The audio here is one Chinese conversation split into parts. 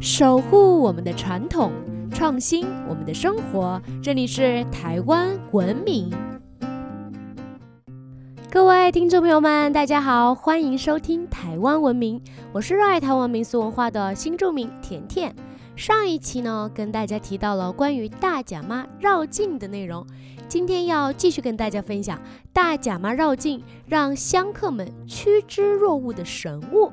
守护我们的传统，创新我们的生活。这里是台湾文明。各位听众朋友们，大家好，欢迎收听台湾文明，我是热爱台湾民俗文化的新著名甜甜。上一期呢，跟大家提到了关于大甲妈绕境的内容，今天要继续跟大家分享大甲妈绕境让香客们趋之若鹜的神物。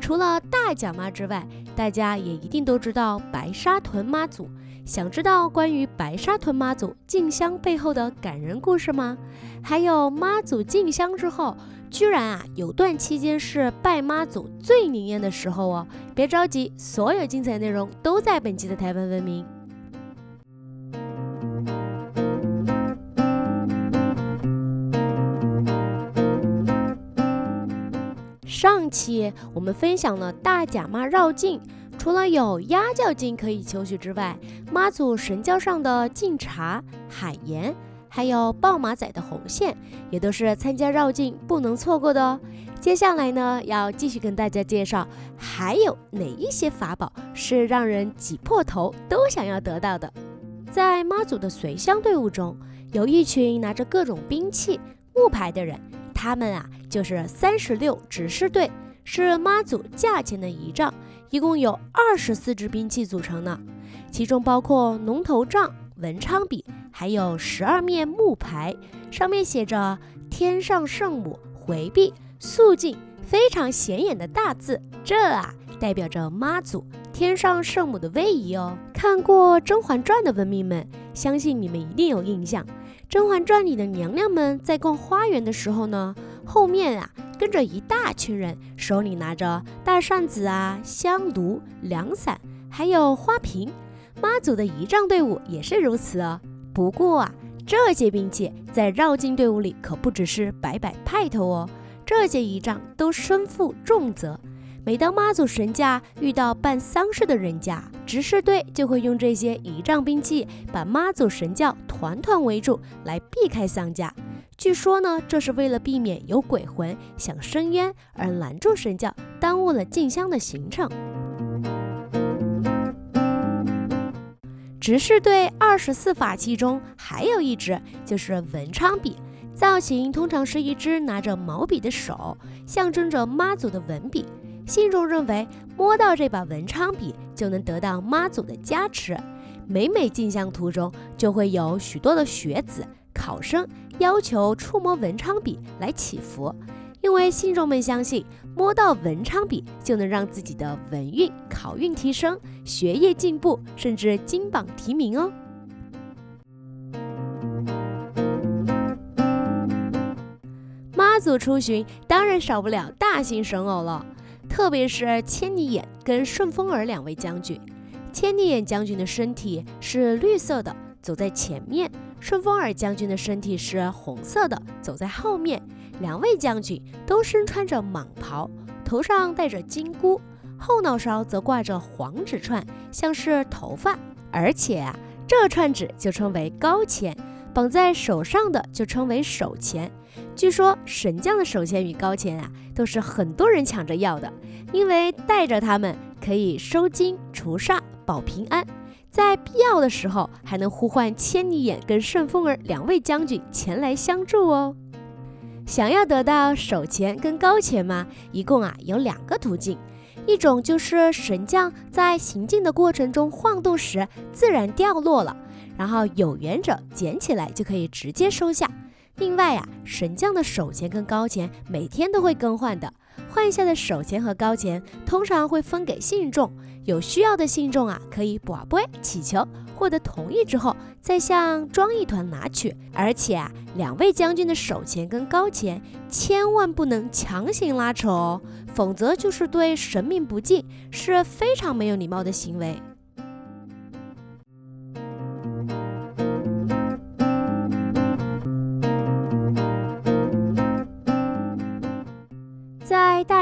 除了大甲妈之外，大家也一定都知道白沙屯妈祖。想知道关于白沙屯妈祖进香背后的感人故事吗？还有妈祖进香之后，居然啊有段期间是拜妈祖最灵验的时候哦。别着急，所有精彩内容都在本期的台湾文明。上期我们分享了大甲妈绕境。除了有鸭叫境可以求取之外，妈祖神轿上的敬茶、海盐，还有豹马仔的红线，也都是参加绕境不能错过的哦。接下来呢，要继续跟大家介绍，还有哪一些法宝是让人挤破头都想要得到的。在妈祖的随香队伍中，有一群拿着各种兵器、木牌的人，他们啊就是三十六指示队，是妈祖驾前的仪仗。一共有二十四支兵器组成呢，其中包括龙头杖、文昌笔，还有十二面木牌，上面写着“天上圣母回避肃静”，非常显眼的大字。这啊，代表着妈祖天上圣母的威仪哦。看过《甄嬛传》的文明们，相信你们一定有印象，《甄嬛传》里的娘娘们在逛花园的时候呢，后面啊。跟着一大群人，手里拿着大扇子啊、香炉、凉伞，还有花瓶。妈祖的仪仗队伍也是如此哦。不过啊，这些兵器在绕境队伍里可不只是摆摆派头哦，这些仪仗都身负重责。每当妈祖神驾遇到办丧事的人家，执事队就会用这些仪仗兵器把妈祖神轿团团围住，来避开丧驾。据说呢，这是为了避免有鬼魂想伸冤而拦住神教，耽误了进香的行程。执事队二十四法器中还有一支，就是文昌笔，造型通常是一只拿着毛笔的手，象征着妈祖的文笔。信众认为摸到这把文昌笔就能得到妈祖的加持，每每进香途中就会有许多的学子。考生要求触摸文昌笔来祈福，因为信众们相信摸到文昌笔就能让自己的文运、考运提升，学业进步，甚至金榜题名哦。妈祖出巡当然少不了大型神偶了，特别是千里眼跟顺风耳两位将军。千里眼将军的身体是绿色的，走在前面。顺风耳将军的身体是红色的，走在后面。两位将军都身穿着蟒袍，头上戴着金箍，后脑勺则挂着黄纸串，像是头发。而且啊，这串纸就称为高钱，绑在手上的就称为手钱。据说神将的手钱与高钱啊，都是很多人抢着要的，因为带着它们可以收金除煞、保平安。在必要的时候，还能呼唤千里眼跟顺风耳两位将军前来相助哦。想要得到手钱跟高钱吗？一共啊有两个途径，一种就是神将在行进的过程中晃动时自然掉落了，然后有缘者捡起来就可以直接收下。另外啊，神将的手钱跟高钱每天都会更换的。换下的手钱和高钱通常会分给信众，有需要的信众啊，可以卜杯祈求，获得同意之后，再向庄一团拿取。而且啊，两位将军的手钱跟高钱千万不能强行拉扯哦，否则就是对神明不敬，是非常没有礼貌的行为。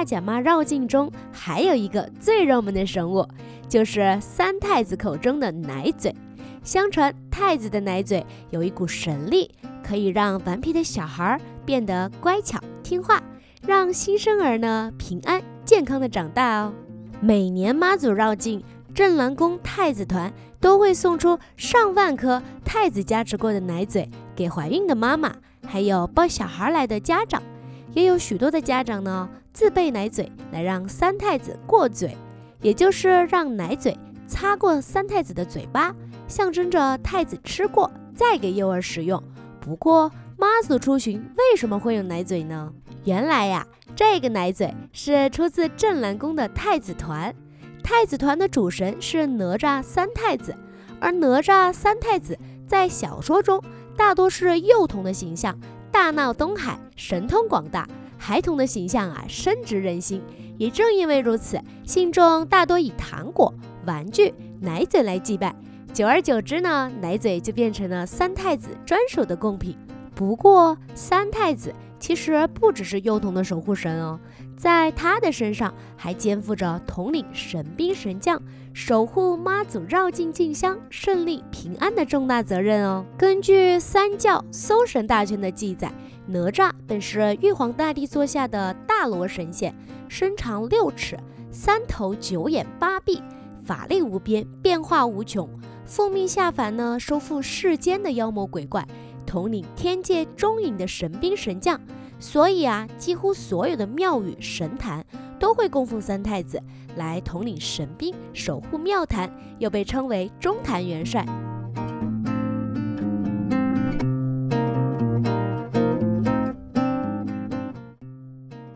大甲妈绕境中还有一个最热门的神物，就是三太子口中的奶嘴。相传太子的奶嘴有一股神力，可以让顽皮的小孩变得乖巧听话，让新生儿呢平安健康的长大哦。每年妈祖绕境，镇澜宫太子团都会送出上万颗太子加持过的奶嘴给怀孕的妈妈，还有抱小孩来的家长，也有许多的家长呢自备奶嘴来让三太子过嘴，也就是让奶嘴擦过三太子的嘴巴，象征着太子吃过再给幼儿使用。不过妈祖出巡为什么会有奶嘴呢？原来呀。这个奶嘴是出自镇澜宫的太子团，太子团的主神是哪吒三太子，而哪吒三太子在小说中大多是幼童的形象，大闹东海，神通广大，孩童的形象啊深植人心。也正因为如此，信众大多以糖果、玩具、奶嘴来祭拜，久而久之呢，奶嘴就变成了三太子专属的贡品。不过三太子。其实不只是幼童的守护神哦，在他的身上还肩负着统领神兵神将、守护妈祖绕境进香顺利平安的重大责任哦。根据三教搜神大全的记载，哪吒本是玉皇大帝座下的大罗神仙，身长六尺，三头九眼八臂，法力无边，变化无穷，奉命下凡呢，收复世间的妖魔鬼怪。统领天界中隐的神兵神将，所以啊，几乎所有的庙宇神坛都会供奉三太子来统领神兵，守护庙坛，又被称为中坛元帅。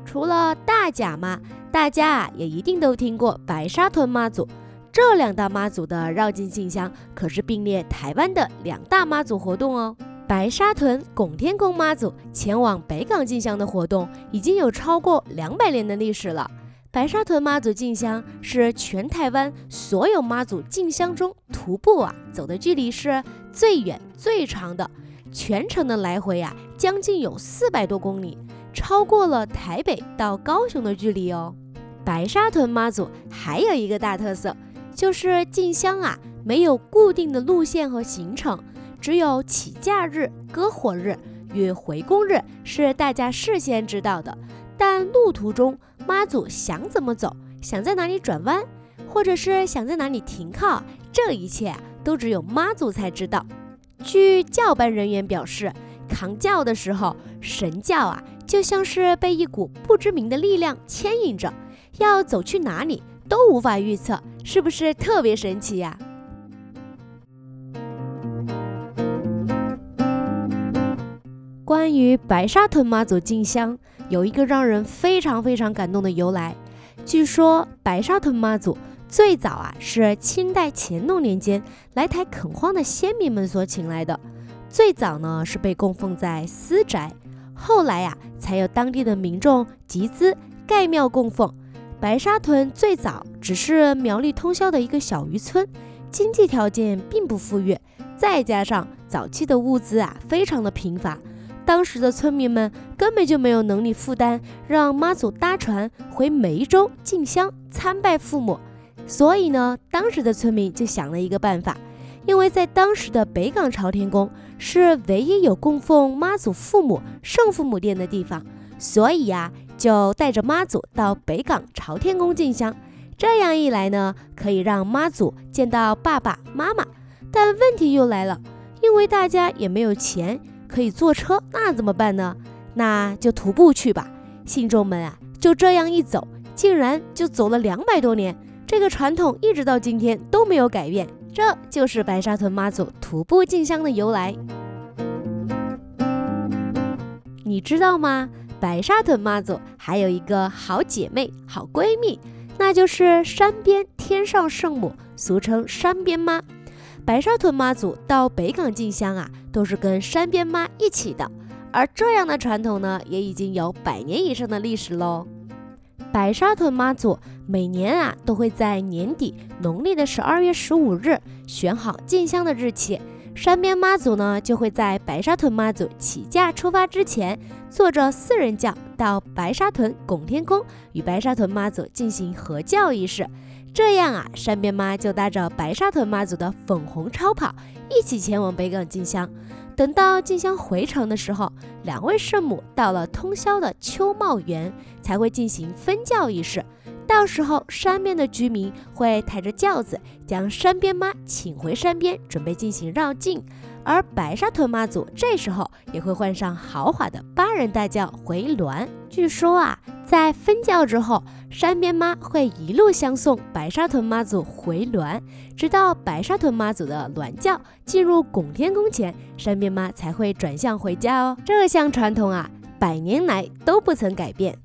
除了大甲妈，大家啊也一定都听过白沙屯妈祖，这两大妈祖的绕境进香可是并列台湾的两大妈祖活动哦。白沙屯拱天宫妈祖前往北港进香的活动已经有超过两百年的历史了。白沙屯妈祖进香是全台湾所有妈祖进香中徒步啊走的距离是最远最长的，全程的来回啊将近有四百多公里，超过了台北到高雄的距离哦。白沙屯妈祖还有一个大特色，就是进香啊没有固定的路线和行程。只有起驾日、割火日与回宫日是大家事先知道的，但路途中妈祖想怎么走，想在哪里转弯，或者是想在哪里停靠，这一切都只有妈祖才知道。据教班人员表示，扛轿的时候，神轿啊就像是被一股不知名的力量牵引着，要走去哪里都无法预测，是不是特别神奇呀？关于白沙屯妈祖进香，有一个让人非常非常感动的由来。据说白沙屯妈祖最早啊是清代乾隆年间来台垦荒的先民们所请来的，最早呢是被供奉在私宅，后来呀才有当地的民众集资盖庙供奉。白沙屯最早只是苗栗通宵的一个小渔村，经济条件并不富裕，再加上早期的物资啊非常的贫乏。当时的村民们根本就没有能力负担让妈祖搭船回梅州进香参拜父母，所以呢，当时的村民就想了一个办法，因为在当时的北港朝天宫是唯一有供奉妈祖父母圣父母殿的地方，所以呀，就带着妈祖到北港朝天宫进香。这样一来呢，可以让妈祖见到爸爸妈妈。但问题又来了，因为大家也没有钱。可以坐车，那怎么办呢？那就徒步去吧。信众们啊，就这样一走，竟然就走了两百多年。这个传统一直到今天都没有改变。这就是白沙屯妈祖徒步进香的由来。你知道吗？白沙屯妈祖还有一个好姐妹、好闺蜜，那就是山边天上圣母，俗称山边妈。白沙屯妈祖到北港进香啊，都是跟山边妈一起的，而这样的传统呢，也已经有百年以上的历史喽。白沙屯妈祖每年啊，都会在年底农历的十二月十五日选好进香的日期，山边妈祖呢就会在白沙屯妈祖起驾出发之前，坐着四人轿到白沙屯拱天宫与白沙屯妈祖进行合轿仪式。这样啊，山边妈就搭着白沙屯妈祖的粉红超跑，一起前往北港进香。等到进香回程的时候，两位圣母到了通宵的秋茂园，才会进行分教仪式。到时候，山边的居民会抬着轿子将山边妈请回山边，准备进行绕境。而白沙屯妈祖这时候也会换上豪华的八人大轿回銮。据说啊，在分教之后，山边妈会一路相送白沙屯妈祖回銮，直到白沙屯妈祖的銮轿进入拱天宫前，山边妈才会转向回家哦。这项传统啊，百年来都不曾改变。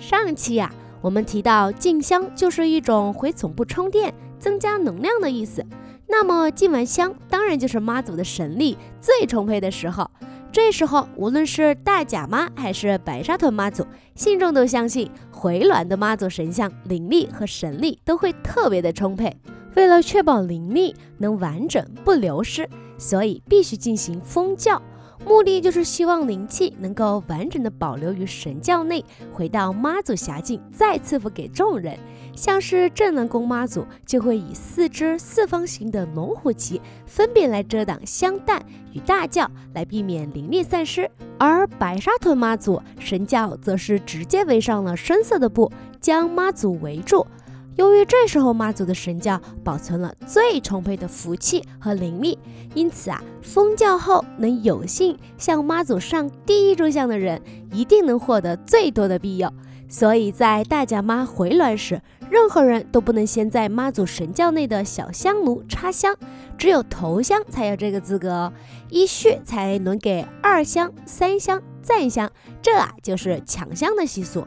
上期呀。我们提到进香就是一种回总部充电、增加能量的意思。那么进完香，当然就是妈祖的神力最充沛的时候。这时候，无论是大甲妈还是白沙屯妈祖，信众都相信回銮的妈祖神像灵力和神力都会特别的充沛。为了确保灵力能完整不流失，所以必须进行封教。目的就是希望灵气能够完整的保留于神教内，回到妈祖辖境，再赐福给众人。像是镇南宫妈祖就会以四只四方形的龙虎旗，分别来遮挡香弹与大轿，来避免灵力散失；而白沙屯妈祖神教则是直接围上了深色的布，将妈祖围住。由于这时候妈祖的神教保存了最充沛的福气和灵力，因此啊，封教后能有幸向妈祖上第一炷香的人，一定能获得最多的庇佑。所以在大甲妈回銮时，任何人都不能先在妈祖神教内的小香炉插香，只有头香才有这个资格哦。依序才轮给二香、三香、赞香，这啊就是抢香的习俗。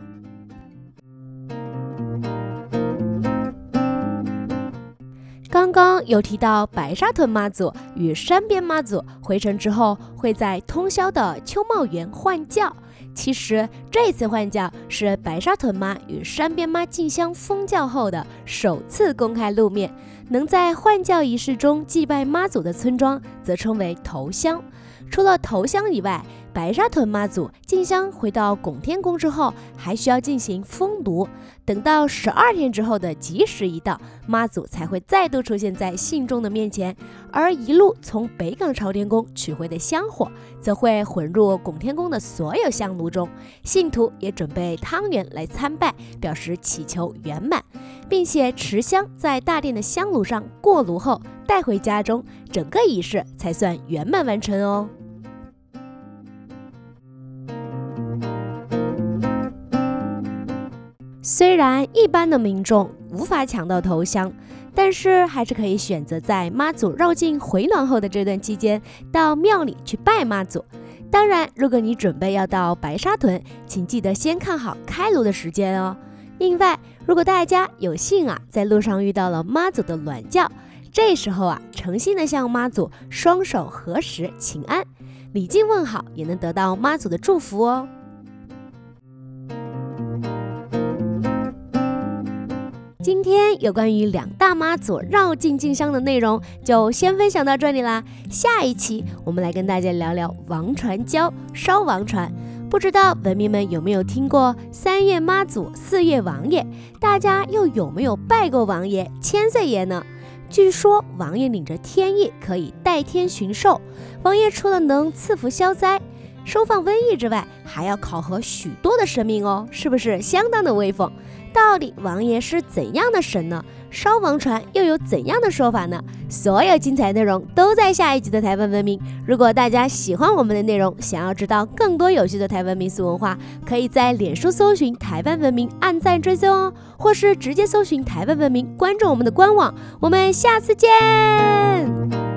刚刚有提到白沙屯妈祖与山边妈祖回城之后，会在通宵的秋茂园换轿。其实这次换轿是白沙屯妈与山边妈进香封轿后的首次公开露面。能在换轿仪式中祭拜妈祖的村庄，则称为头乡。除了头乡以外，白沙屯妈祖进香回到拱天宫之后，还需要进行封炉。等到十二天之后的吉时一到，妈祖才会再度出现在信众的面前。而一路从北港朝天宫取回的香火，则会混入拱天宫的所有香炉中。信徒也准备汤圆来参拜，表示祈求圆满，并且持香在大殿的香炉上过炉后带回家中，整个仪式才算圆满完成哦。虽然一般的民众无法抢到头香，但是还是可以选择在妈祖绕境回銮后的这段期间，到庙里去拜妈祖。当然，如果你准备要到白沙屯，请记得先看好开炉的时间哦。另外，如果大家有幸啊，在路上遇到了妈祖的銮轿，这时候啊，诚心的向妈祖双手合十请安，礼敬问好，也能得到妈祖的祝福哦。今天有关于两大妈祖绕境进香的内容，就先分享到这里啦。下一期我们来跟大家聊聊王传教烧王船。不知道文明们有没有听过三月妈祖，四月王爷？大家又有没有拜过王爷、千岁爷呢？据说王爷领着天意，可以代天巡狩。王爷除了能赐福消灾、收放瘟疫之外，还要考核许多的生命哦，是不是相当的威风？到底王爷是怎样的神呢？烧王船又有怎样的说法呢？所有精彩内容都在下一集的台湾文明。如果大家喜欢我们的内容，想要知道更多有趣的台湾民俗文化，可以在脸书搜寻台湾文明，按赞追踪哦，或是直接搜寻台湾文明，关注我们的官网。我们下次见。